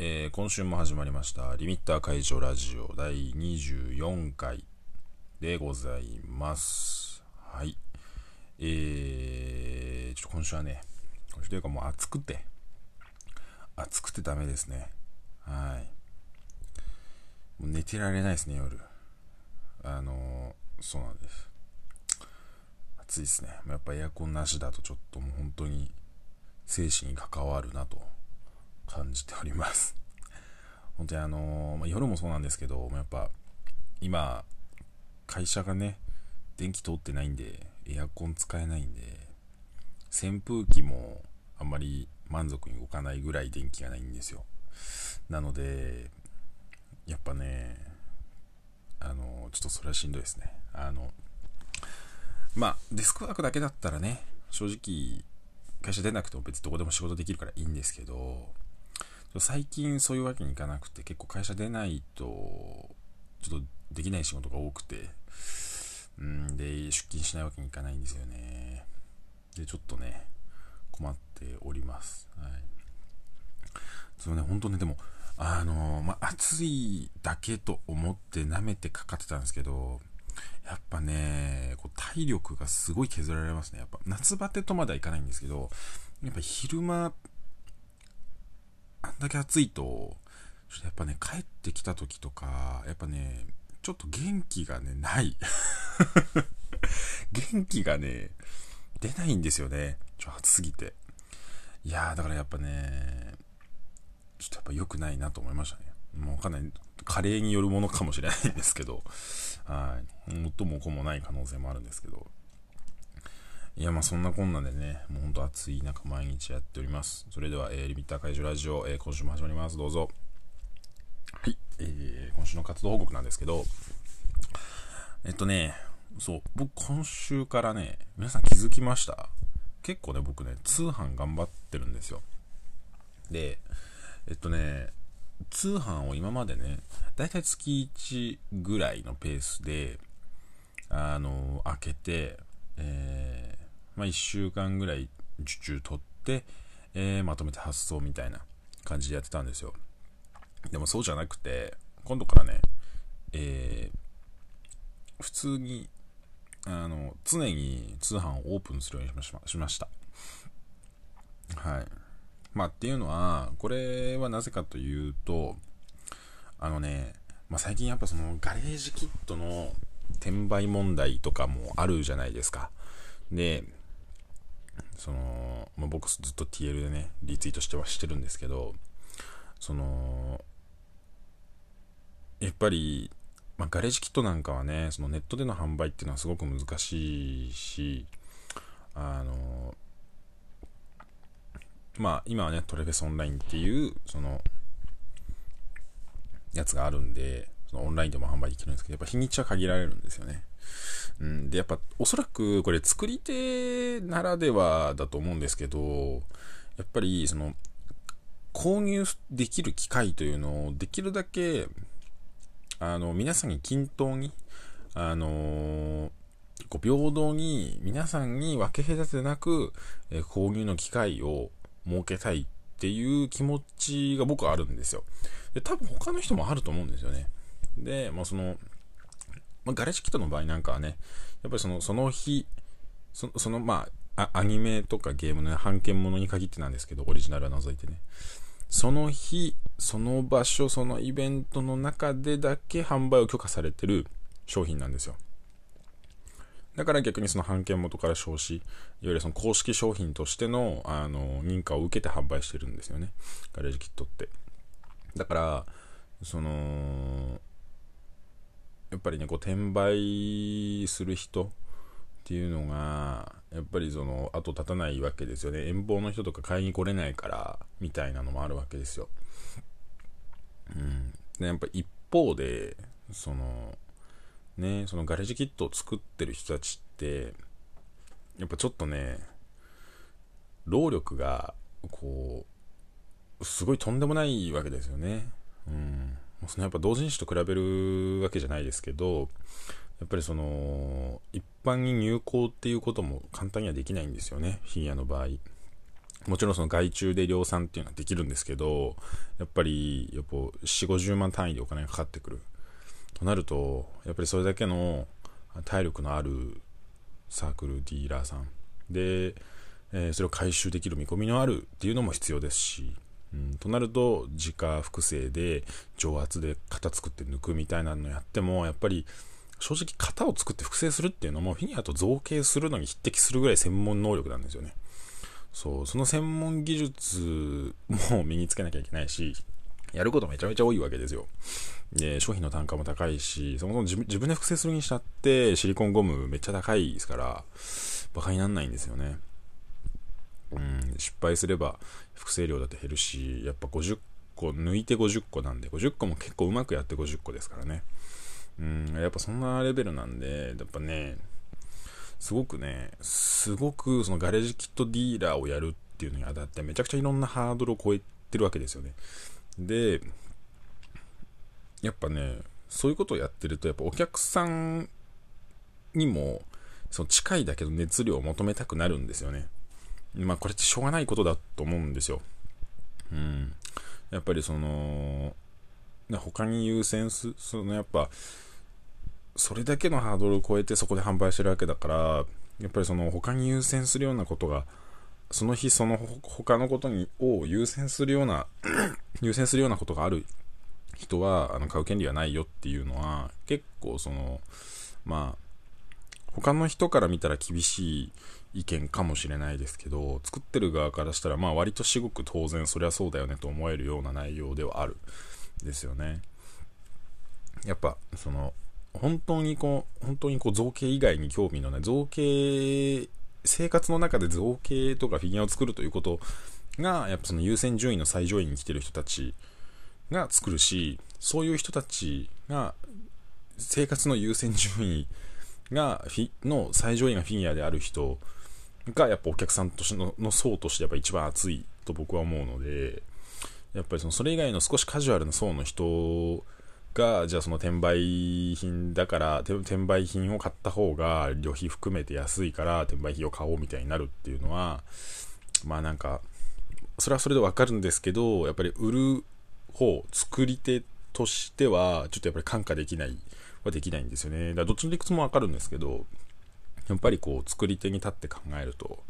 えー、今週も始まりましたリミッター解除ラジオ第24回でございます。はい。えー、ちょっと今週はね今週というかもう暑くて暑くてダメですね。はい。もう寝てられないですね夜。あのー、そうなんです。暑いですね。やっぱエアコンなしだとちょっともう本当に生死に関わるなと。感じております。本当にあのー、まあ、夜もそうなんですけど、やっぱ今、会社がね、電気通ってないんで、エアコン使えないんで、扇風機もあんまり満足に動かないぐらい電気がないんですよ。なので、やっぱね、あの、ちょっとそれはしんどいですね。あの、まあ、デスクワークだけだったらね、正直、会社出なくても別にどこでも仕事できるからいいんですけど、最近そういうわけにいかなくて、結構会社出ないと、ちょっとできない仕事が多くて、うんで、出勤しないわけにいかないんですよね。で、ちょっとね、困っております。はい。そのね、本当ね、でも、あの、まあ、暑いだけと思って舐めてかかってたんですけど、やっぱね、こう体力がすごい削られますね。やっぱ夏バテとまではいかないんですけど、やっぱ昼間だけ暑いと、ちょっとやっぱね、帰ってきた時とか、やっぱね、ちょっと元気がね、ない。元気がね、出ないんですよね。ちょっと暑すぎて。いやー、だからやっぱね、ちょっとやっぱ良くないなと思いましたね。もうかなり、加齢によるものかもしれないんですけど、はい。最も子もない可能性もあるんですけど、いや、まあそんなこんなでね、もうほんと暑い中毎日やっております。それでは、えー、リミッター解除ラジオ、えー、今週も始まります。どうぞ。はい、えー、今週の活動報告なんですけど、えっとね、そう、僕今週からね、皆さん気づきました？結構ね、僕ね、通販頑張ってるんですよ。で、えっとね、通販を今までね、だいたい月1ぐらいのペースで、あの、開けて、えまあ、1週間ぐらい受注取って、えー、まとめて発送みたいな感じでやってたんですよ。でもそうじゃなくて、今度からね、えー、普通に、あの、常に通販をオープンするようにしましました。はい。まあっていうのは、これはなぜかというと、あのね、まあ、最近やっぱそのガレージキットの転売問題とかもあるじゃないですか。で、その、まあ、僕ずっと TL でね、リツイートしてはしてるんですけど、その、やっぱり、まあ、ガレージキットなんかはね、そのネットでの販売っていうのはすごく難しいし、あの、まあ、今はね、トレフェスオンラインっていう、その、やつがあるんで、そのオンラインでも販売できるんですけど、やっぱ日にちは限られるんですよね。うん、で、やっぱ、おそらくこれ作り手ならではだと思うんですけど、やっぱり、その、購入できる機会というのをできるだけ、あの、皆さんに均等に、あのこう平等に皆さんに分け隔てなく、え購入の機会を設けたいっていう気持ちが僕はあるんですよ。で、多分他の人もあると思うんですよね。で、まあその、まあ、ガレージキットの場合なんかはね、やっぱりその、その日、そその、まあ、アニメとかゲームの、ね、版権ものに限ってなんですけど、オリジナルは除いてね。その日、その場所、そのイベントの中でだけ販売を許可されてる商品なんですよ。だから逆にその版権元から消費、いわゆるその公式商品としての、あの、認可を受けて販売してるんですよね。ガレージキットって。だから、その、やっぱりねこう転売する人っていうのがやっぱりその後立たないわけですよね。遠方の人とか買いに来れないからみたいなのもあるわけですよ、うん、でやっぱ一方でそのねそのガレージキットを作ってる人たちってやっぱちょっとね労力がこうすごいとんでもないわけですよね。うん。そのやっぱ同人誌と比べるわけじゃないですけど、やっぱりその、一般に入稿っていうことも簡単にはできないんですよね、フィギュアの場合。もちろんその外注で量産っていうのはできるんですけど、やっぱり、やっぱ4、50万単位でお金がかかってくる。となると、やっぱりそれだけの体力のあるサークルディーラーさんで、えー、それを回収できる見込みのあるっていうのも必要ですし、となると自家複製で蒸圧で型作って抜くみたいなのやってもやっぱり正直型を作って複製するっていうのもフィギュアと造形するのに匹敵するぐらい専門能力なんですよねそうその専門技術も身につけなきゃいけないしやることめちゃめちゃ多いわけですよ。で、商品の単価も高いし、そもそも自分で複製するにしたってシリコンゴムめっちゃ高いですから、馬鹿になんないんですよね。うん、失敗すれば複製量だって減るし、やっぱ50個抜いて50個なんで、50個も結構うまくやって50個ですからね。うん、やっぱそんなレベルなんで、やっぱね、すごくね、すごくそのガレージキットディーラーをやるっていうのにあたってめちゃくちゃいろんなハードルを超えてるわけですよね。で、やっぱね、そういうことをやってると、やっぱお客さんにも、その近いだけど熱量を求めたくなるんですよね。まあこれってしょうがないことだと思うんですよ。うん。やっぱりその、他に優先す、そのやっぱ、それだけのハードルを超えてそこで販売してるわけだから、やっぱりその他に優先するようなことが、その日その他のことにを優先するような 優先するようなことがある人はあの買う権利はないよっていうのは結構そのまあ他の人から見たら厳しい意見かもしれないですけど作ってる側からしたらまあ割と至極当然そりゃそうだよねと思えるような内容ではあるですよね。やっぱその本当にこう本当にこう造形以外に興味のない造形生活の中で造形とかフィギュアを作るということがやっぱその優先順位の最上位に来てる人たちが作るしそういう人たちが生活の優先順位がフィの最上位がフィギュアである人がやっぱお客さんとしてのの層としてやっぱ一番熱いと僕は思うのでやっぱりそのそれ以外の少しカジュアルな層の人がじゃあその転売品だから転売品を買った方が旅費含めて安いから転売品を買おうみたいになるっていうのはまあなんかそれはそれでわかるんですけどやっぱり売る方作り手としてはちょっとやっぱり感化できないはできないんですよね。だからどっちの理屈もわかるんですけどやっぱりこう作り手に立って考えると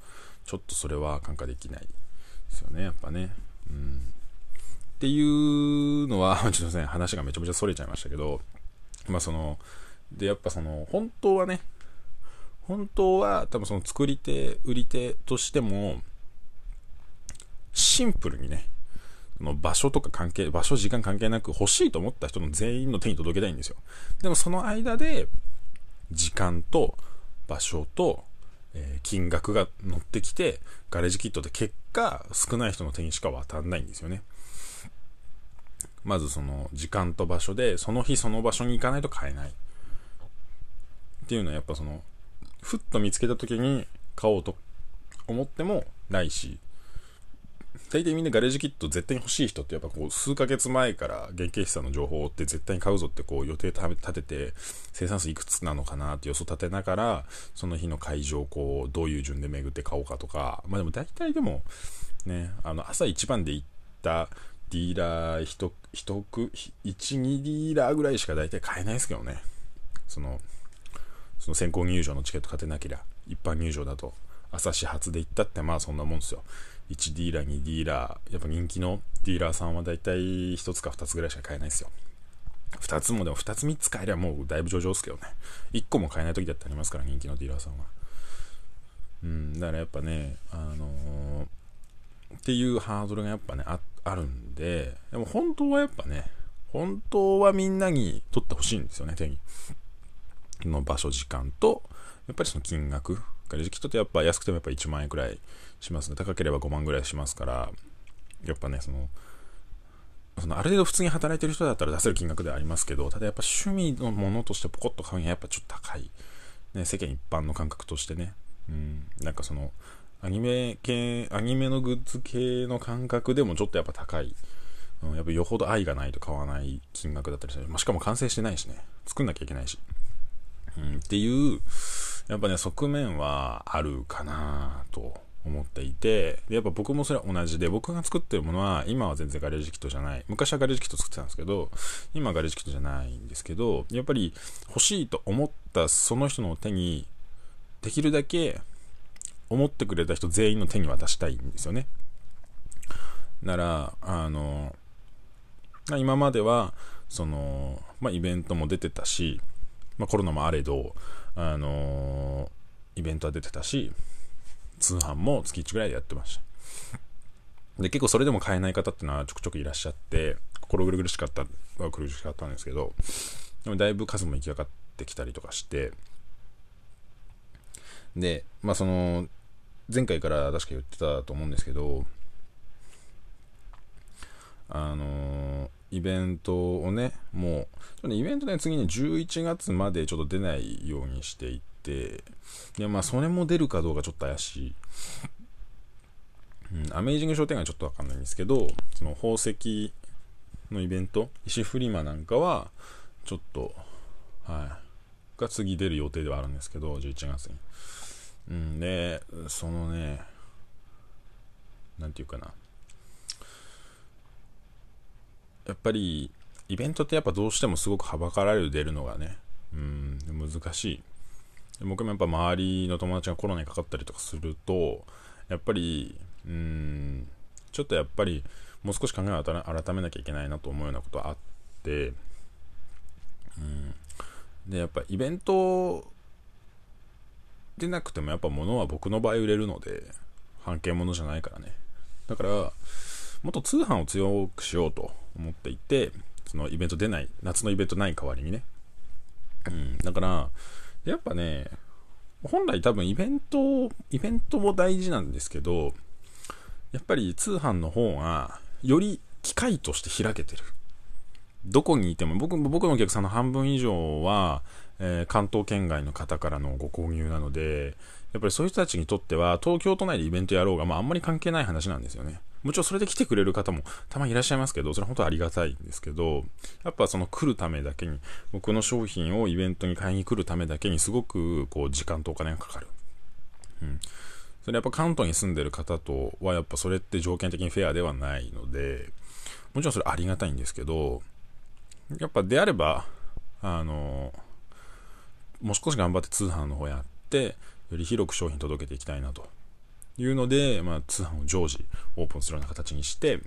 ちょっとそれは感化できないですよねやっぱねうんっていうのは、ちょっとね、話がめちゃめちゃ逸れちゃいましたけど、まあその、で、やっぱその、本当はね、本当は多分その作り手、売り手としても、シンプルにね、その場所とか関係、場所、時間関係なく欲しいと思った人の全員の手に届けたいんですよ。でもその間で、時間と場所と、えー、金額が乗ってきて、ガレージキットって結果、少ない人の手にしか渡んないんですよね。まずその時間と場所で、その日その場所に行かないと買えない。っていうのはやっぱその、ふっと見つけた時に買おうと思ってもないし、大体みんなガレージキット絶対に欲しい人ってやっぱこう数ヶ月前から原型資産の情報を追って絶対に買うぞってこう予定立てて生産数いくつなのかなって予想立てながらその日の会場をこうどういう順で巡って買おうかとかまあでも大体でもねあの朝一番で行ったディーラー1、1区、1、2ディーラーぐらいしか大体買えないですけどね。その、その先行入場のチケット勝てなけりゃ、一般入場だと、朝始発で行ったってまあそんなもんですよ。1ディーラー、2ディーラー、やっぱ人気のディーラーさんは大体1つか2つぐらいしか買えないですよ。2つもでも2つ3つ買えりゃもうだいぶ上々ですけどね。1個も買えない時だってありますから、人気のディーラーさんは。うん、だからやっぱね、あのー、っていうハードルがやっぱね、ああるんで、でも本当はやっぱね、本当はみんなに取ってほしいんですよね、手に。の場所、時間と、やっぱりその金額。ガレージキットってやっぱ安くてもやっぱ1万円くらいしますね。高ければ5万ぐらいしますから、やっぱね、その、そのある程度普通に働いてる人だったら出せる金額ではありますけど、ただやっぱ趣味のものとしてポコッと買うにはやっぱちょっと高い。ね、世間一般の感覚としてね。うん、なんかその、アニメ系、アニメのグッズ系の感覚でもちょっとやっぱ高い。うん、やっぱよほど愛がないと買わない金額だったりする。まあ、しかも完成してないしね。作んなきゃいけないし。うん、っていう、やっぱね、側面はあるかなと思っていて、で、やっぱ僕もそれは同じで、僕が作ってるものは、今は全然ガレージキットじゃない。昔はガレージキット作ってたんですけど、今はガレージキットじゃないんですけど、やっぱり欲しいと思ったその人の手に、できるだけ思ってくれた人全員の手に渡したいんですよね。なら、あの、今までは、その、まあ、イベントも出てたし、まあ、コロナもあれど、あのイベントは出てたし、通販も月1ぐらいでやってました。で、結構それでも買えない方っていうのはちょくちょくいらっしゃって、心苦しかったは苦しかったんですけど、でもだいぶ数も行き上がってきたりとかして、で、まあその、前回から確か言ってたと思うんですけど、あのイベントをね、もう、イベントね、次に11月までちょっと出ないようにしていて、いや、まあ、それも出るかどうかちょっと怪しい。うん、アメージング商店街ちょっとわかんないんですけど、その宝石のイベント、石フリマなんかは、ちょっと、はい、が次出る予定ではあるんですけど、11月に。うん、で、そのね、なんていうかな。やっぱり、イベントってやっぱどうしてもすごくはばかられる出るのがね、うん、難しい。僕もやっぱ周りの友達がコロナにかかったりとかすると、やっぱり、うん、ちょっとやっぱり、もう少し考えを改めなきゃいけないなと思うようなことはあって、うん、で、やっぱイベントでなくてもやっぱ物は僕の場合売れるので、半径物じゃないからね。だから、もっと通販を強くしようと思っていて、そのイベント出ない、夏のイベントない代わりにね。うん、だから、やっぱね、本来多分イベント、イベントも大事なんですけど、やっぱり通販の方が、より機械として開けてる。どこにいても、僕僕のお客さんの半分以上は、えー、関東圏外の方からのご購入なので、やっぱりそういう人たちにとっては、東京都内でイベントやろうが、まあ、あんまり関係ない話なんですよね。もちろんそれで来てくれる方もたまにいらっしゃいますけど、それは本当ありがたいんですけど、やっぱその来るためだけに、僕の商品をイベントに買いに来るためだけにすごくこう時間とお金がかかる。うん。それやっぱ関東に住んでる方とはやっぱそれって条件的にフェアではないので、もちろんそれありがたいんですけど、やっぱであれば、あの、もう少し頑張って通販の方やって、より広く商品届けていきたいなというので、まあ、通販を常時オープンするような形にして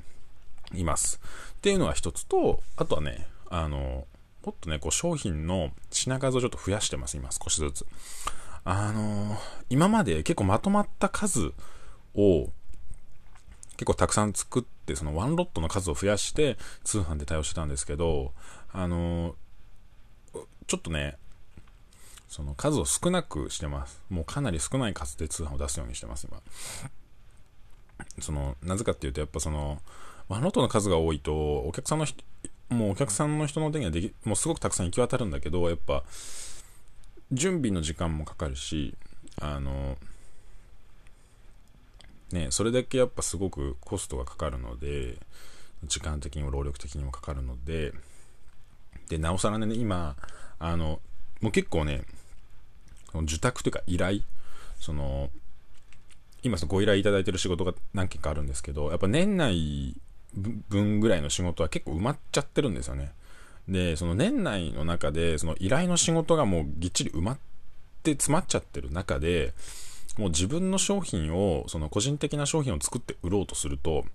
います。っていうのが一つと、あとはね、あの、もっとね、こう商品の品数をちょっと増やしてます、今少しずつ。あの、今まで結構まとまった数を結構たくさん作って、そのワンロットの数を増やして通販で対応してたんですけど、あの、ちょっとね、その数を少なくしてます。もうかなり少ない数で通販を出すようにしてます、今。その、なぜかっていうと、やっぱその、ワンロットの数が多いと、お客さんのもうお客さんの人の手にはでき、もうすごくたくさん行き渡るんだけど、やっぱ、準備の時間もかかるし、あの、ね、それだけやっぱすごくコストがかかるので、時間的にも労力的にもかかるので、で、なおさらね、今、あの、もう結構ね、受託というか依頼、その、今そのご依頼いただいてる仕事が何件かあるんですけど、やっぱ年内分ぐらいの仕事は結構埋まっちゃってるんですよね。で、その年内の中で、その依頼の仕事がもうぎっちり埋まって詰まっちゃってる中で、もう自分の商品を、その個人的な商品を作って売ろうとすると、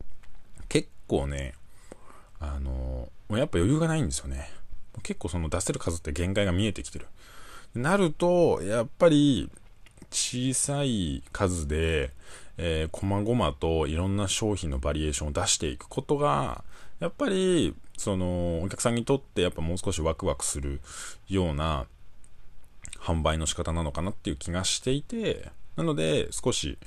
結構ね、あの、もうやっぱ余裕がないんですよね。結構その出せる数って限界が見えてきてる。なると、やっぱり小さい数で、えー、細々といろんな商品のバリエーションを出していくことが、やっぱり、その、お客さんにとってやっぱもう少しワクワクするような販売の仕方なのかなっていう気がしていて、なので少し、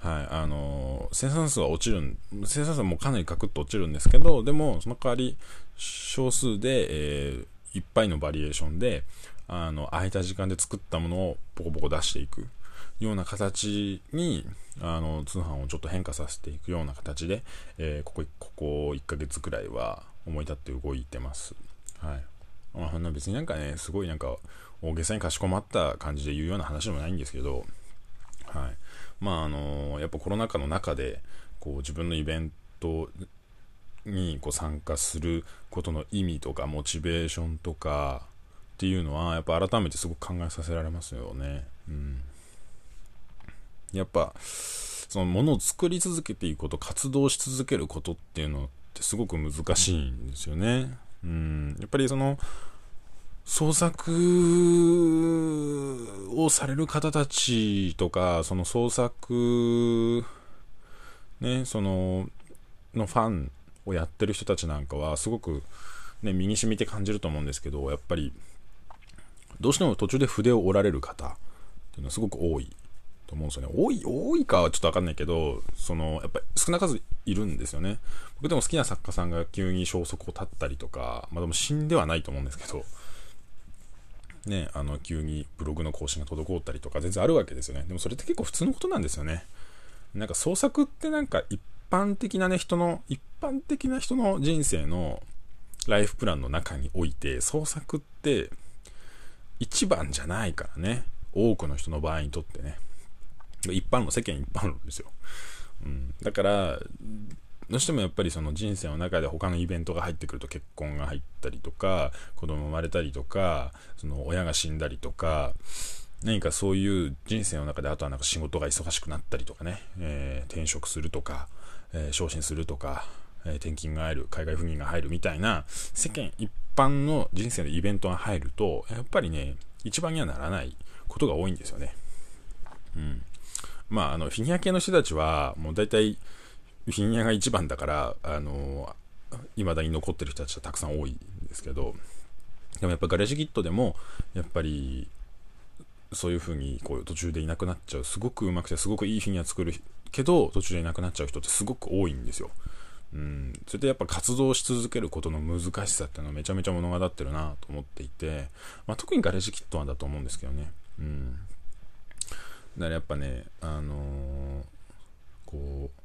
はい、あのー、生産数は落ちるん、生産数はもかなりカクッと落ちるんですけど、でも、その代わり、少数で、えー、いっぱいのバリエーションで、あの、空いた時間で作ったものをポコポコ出していくような形に、あの、通販をちょっと変化させていくような形で、えー、ここ、ここ1ヶ月くらいは思い立って動いてます。はい。まあ、別になんかね、すごいなんか、大げさにかしこまった感じで言うような話でもないんですけど、はい。まあ、あのやっぱコロナ禍の中で、こう、自分のイベントにこう参加することの意味とか、モチベーションとか、っていうのは、やっぱ改めてすごく考えさせられますよね。うん。やっぱ、そのものを作り続けていくこと、活動し続けることっていうのってすごく難しいんですよね。うん。やっぱりその、創作をされる方たちとか、その創作、ね、その、のファンをやってる人たちなんかは、すごく、ね、身に染みて感じると思うんですけど、やっぱり、どうしても途中で筆を折られる方っていうのはすごく多いと思うんですよね。多い、多いかはちょっとわかんないけど、その、やっぱり少な数いるんですよね。僕でも好きな作家さんが急に消息を絶ったりとか、まあでも死んではないと思うんですけど、ね、あの、急にブログの更新が滞ったりとか全然あるわけですよね。でもそれって結構普通のことなんですよね。なんか創作ってなんか一般的なね、人の、一般的な人の人生のライフプランの中において、創作って一番じゃないからね。多くの人の場合にとってね。一般論、世間一般論ですよ。うん、だから、どうしてもやっぱりその人生の中で他のイベントが入ってくると結婚が入ったりとか、子供生まれたりとか、その親が死んだりとか、何かそういう人生の中であとはなんか仕事が忙しくなったりとかね、えー、転職するとか、えー、昇進するとか、えー、転勤が入る、海外赴任が入るみたいな世間一般の人生のイベントが入ると、やっぱりね、一番にはならないことが多いんですよね。うん。まあ、あの、フィギュア系の人たちは、もう大体、フィギュアが一番だから、あの、未だに残ってる人たちはたくさん多いんですけど、でもやっぱガレージキットでも、やっぱり、そういう風にこう途中でいなくなっちゃう、すごく上手くてすごくいいフィギュア作るけど、途中でいなくなっちゃう人ってすごく多いんですよ。うん、それでやっぱ活動し続けることの難しさっていうのはめちゃめちゃ物語ってるなと思っていて、まあ、特にガレージキットはだと思うんですけどね。うん。だからやっぱね、あのー、こう、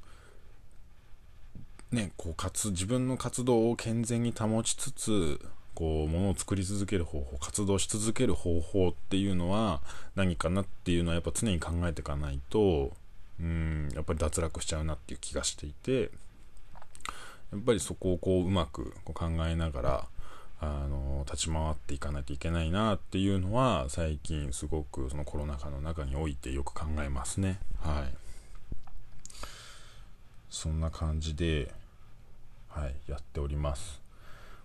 ね、こう活、自分の活動を健全に保ちつつ、こう、ものを作り続ける方法、活動し続ける方法っていうのは何かなっていうのはやっぱ常に考えていかないと、うん、やっぱり脱落しちゃうなっていう気がしていて、やっぱりそこをこううまくこう考えながら、あの立ち回っていかないといけないなっていうのは最近すごくそのコロナ禍の中においてよく考えますね。はい。そんな感じではいやっております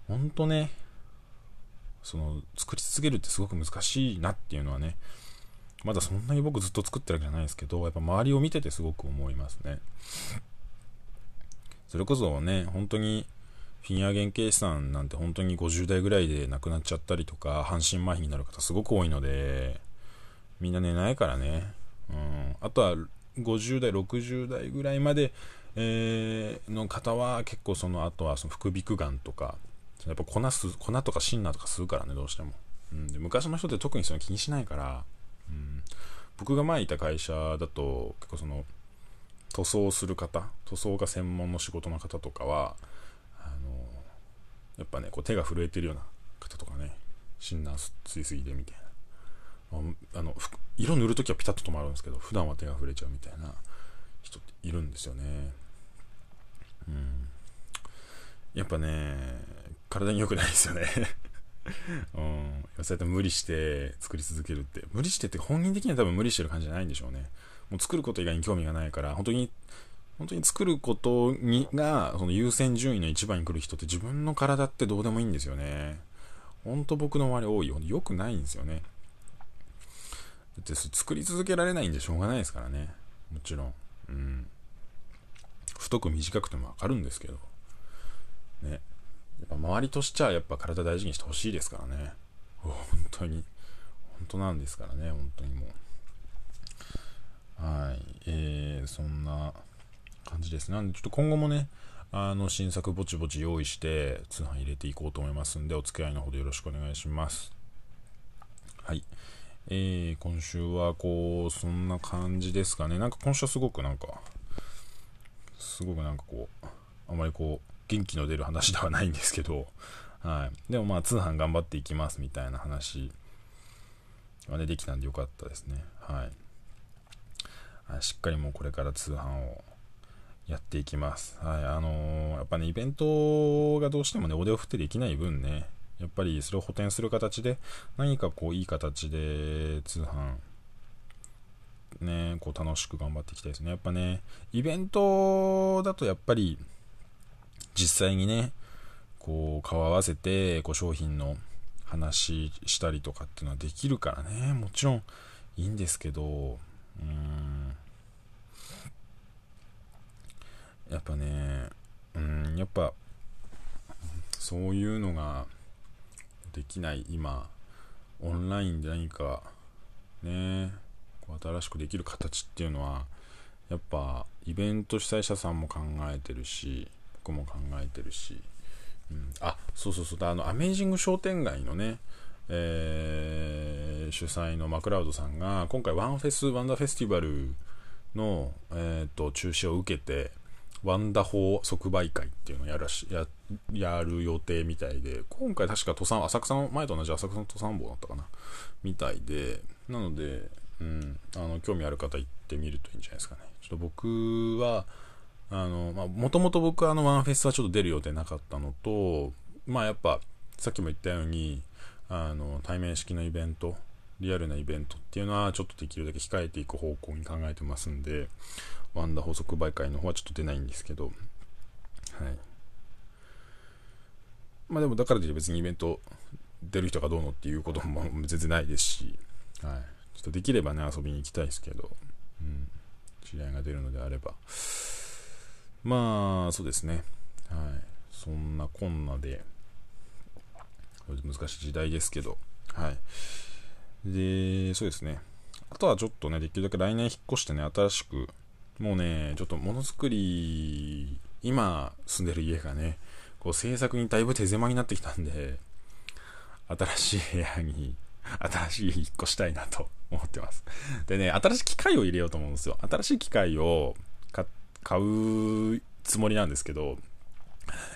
ほんとねその作り続けるってすごく難しいなっていうのはねまだそんなに僕ずっと作ってるわけじゃないですけどやっぱ周りを見ててすごく思いますねそれこそね本当にフィギュア原型師さんなんて本当に50代ぐらいで亡くなっちゃったりとか、半身麻痺になる方すごく多いので、みんな寝ないからね。うん。あとは、50代、60代ぐらいまで、えー、の方は結構その後はその副鼻腔がんとか、やっぱ粉す、粉とかシンナーとかするからね、どうしても。うん、で昔の人って特にその気にしないから、うん、僕が前いた会社だと、結構その、塗装する方、塗装が専門の仕事の方とかはあの、やっぱね、こう手が震えてるような方とかね、シンナー吸いすぎでみたいな。あの、色塗るときはピタッと止まるんですけど、普段は手が触れちゃうみたいな人っているんですよね。やっぱね、体に良くないですよね うん。そうやって無理して作り続けるって。無理してって本人的には多分無理してる感じじゃないんでしょうね。もう作ること以外に興味がないから、本当に本当に作ることにが、その優先順位の一番に来る人って自分の体ってどうでもいいんですよね。ほんと僕の周り多いよ。良くないんですよね。だって作り続けられないんでしょうがないですからね。もちろん。うん。太く短くてもわかるんですけど。ね。やっぱ周りとしちゃやっぱ体大事にしてほしいですからね。本当に。本当なんですからね。本当にもう。はい。えー、そんな感じですなんでちょっと今後もね、あの新作ぼちぼち用意して通販入れていこうと思いますんで、お付き合いのほどよろしくお願いします。はい。えー、今週はこう、そんな感じですかね。なんか今週はすごくなんか、すごくなんかこう、あまりこう、元気の出る話ではないんですけど、はい。でもまあ通販頑張っていきますみたいな話はね、できたんでよかったですね。はい。しっかりもうこれから通販をやっていきます。はい、あのー、やっぱね、イベントがどうしてもね、お手を振ってできない分ね、やっぱりそれを補填する形で、何かこう、いい形で通販、ね、こう楽しく頑張っていきたいですね。やっぱね、イベントだとやっぱり、実際にね、こう、顔合わせて、こう、商品の話したりとかっていうのはできるからね、もちろんいいんですけど、うん、やっぱね、うん、やっぱ、そういうのができない今、オンラインで何か、ね、新しくできる形っていうのは、やっぱイベント主催者さんも考えてるし、僕も考えてるし、うん、あ、そうそうそう、あの、アメージング商店街のね、えー、主催のマクラウドさんが、今回ワンフェス、ワンダーフェスティバルの、えーと中止を受けて、ワンダホー即売会っていうのをやらしややる予定みたいで、今回確か登山、浅草の、前と同じ浅草の登山坊だったかな？みたいで、なので、うん、あの、興味ある方行ってみるといいんじゃないですかね。ちょっと僕は、あの、まあ、もともと僕はあの、ワンフェスはちょっと出る予定なかったのと、まあ、やっぱ、さっきも言ったように、あの、対面式のイベント、リアルなイベントっていうのはちょっとできるだけ控えていく方向に考えてますんで、ワンダ法則売会の方はちょっと出ないんですけど、はい。まあでもだからといって別にイベント出る人がどうのっていうことも全然ないですし、はい。ちょっとできればね、遊びに行きたいですけど、うん。知り合いが出るのであれば。まあ、そうですね。はい。そんなこんなで、難しい時代ですけど、はい。で、そうですね。あとはちょっとね、できるだけ来年引っ越してね、新しく、もうね、ちょっとものづくり、今住んでる家がね、こう制作にだいぶ手狭になってきたんで、新しい部屋に、新しい引っ越したいなと思ってます。でね、新しい機械を入れようと思うんですよ。新しい機械を買っ買うつもりなんですけど、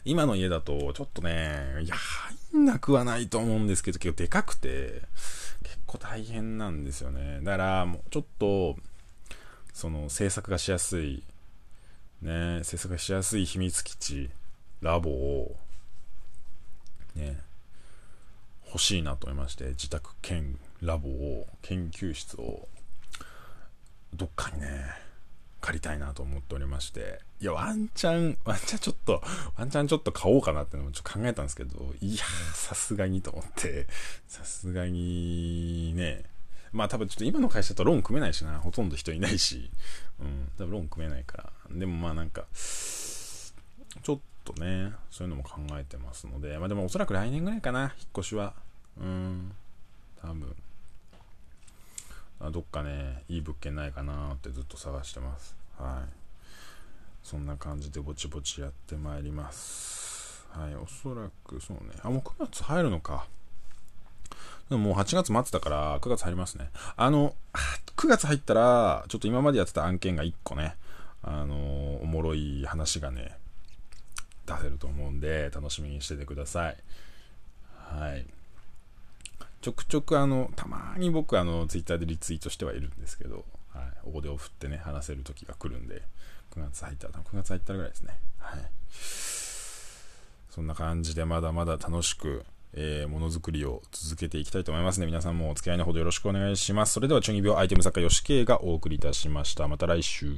今の家だと、ちょっとね、いや、入んなくはないと思うんですけど、結構でかくて、結構大変なんですよね。だから、もうちょっと、その制作がしやすい、ね、制作がしやすい秘密基地、ラボを、ね、欲しいなと思いまして、自宅兼ラボを、研究室を、どっかにね、借りたいなと思っておりまして、いや、ワンチャン、ワンチャンちょっと、ワンチャンちょっと買おうかなってのもちょっと考えたんですけど、いやさすがにと思って、さすがにね、まあ多分ちょっと今の会社とローン組めないしな、ほとんど人いないし、うん、多分ローン組めないから。でもまあなんか、ちょっとね、そういうのも考えてますので、まあでもおそらく来年ぐらいかな、引っ越しは。うん、多分。どっかね、いい物件ないかなってずっと探してます。はい。そんな感じでぼちぼちやってまいります。はい、おそらくそうね。あ、もう9月入るのか。でももう8月末だから9月入りますね。あの、9月入ったら、ちょっと今までやってた案件が1個ね、あのおもろい話がね、出せると思うんで、楽しみにしててください。はい。ちょくちょくあの、たまに僕あの、ツイッターでリツイートしてはいるんですけど、はい。大手を振ってね、話せる時が来るんで、9月入ったら、9月入ったらぐらいですね。はい。そんな感じでまだまだ楽しく、えー、ものづくりを続けていきたいと思いますね。皆さんもお付き合いのほどよろしくお願いします。それでは、中二病アイテム作家、吉慶がお送りいたしました。また来週。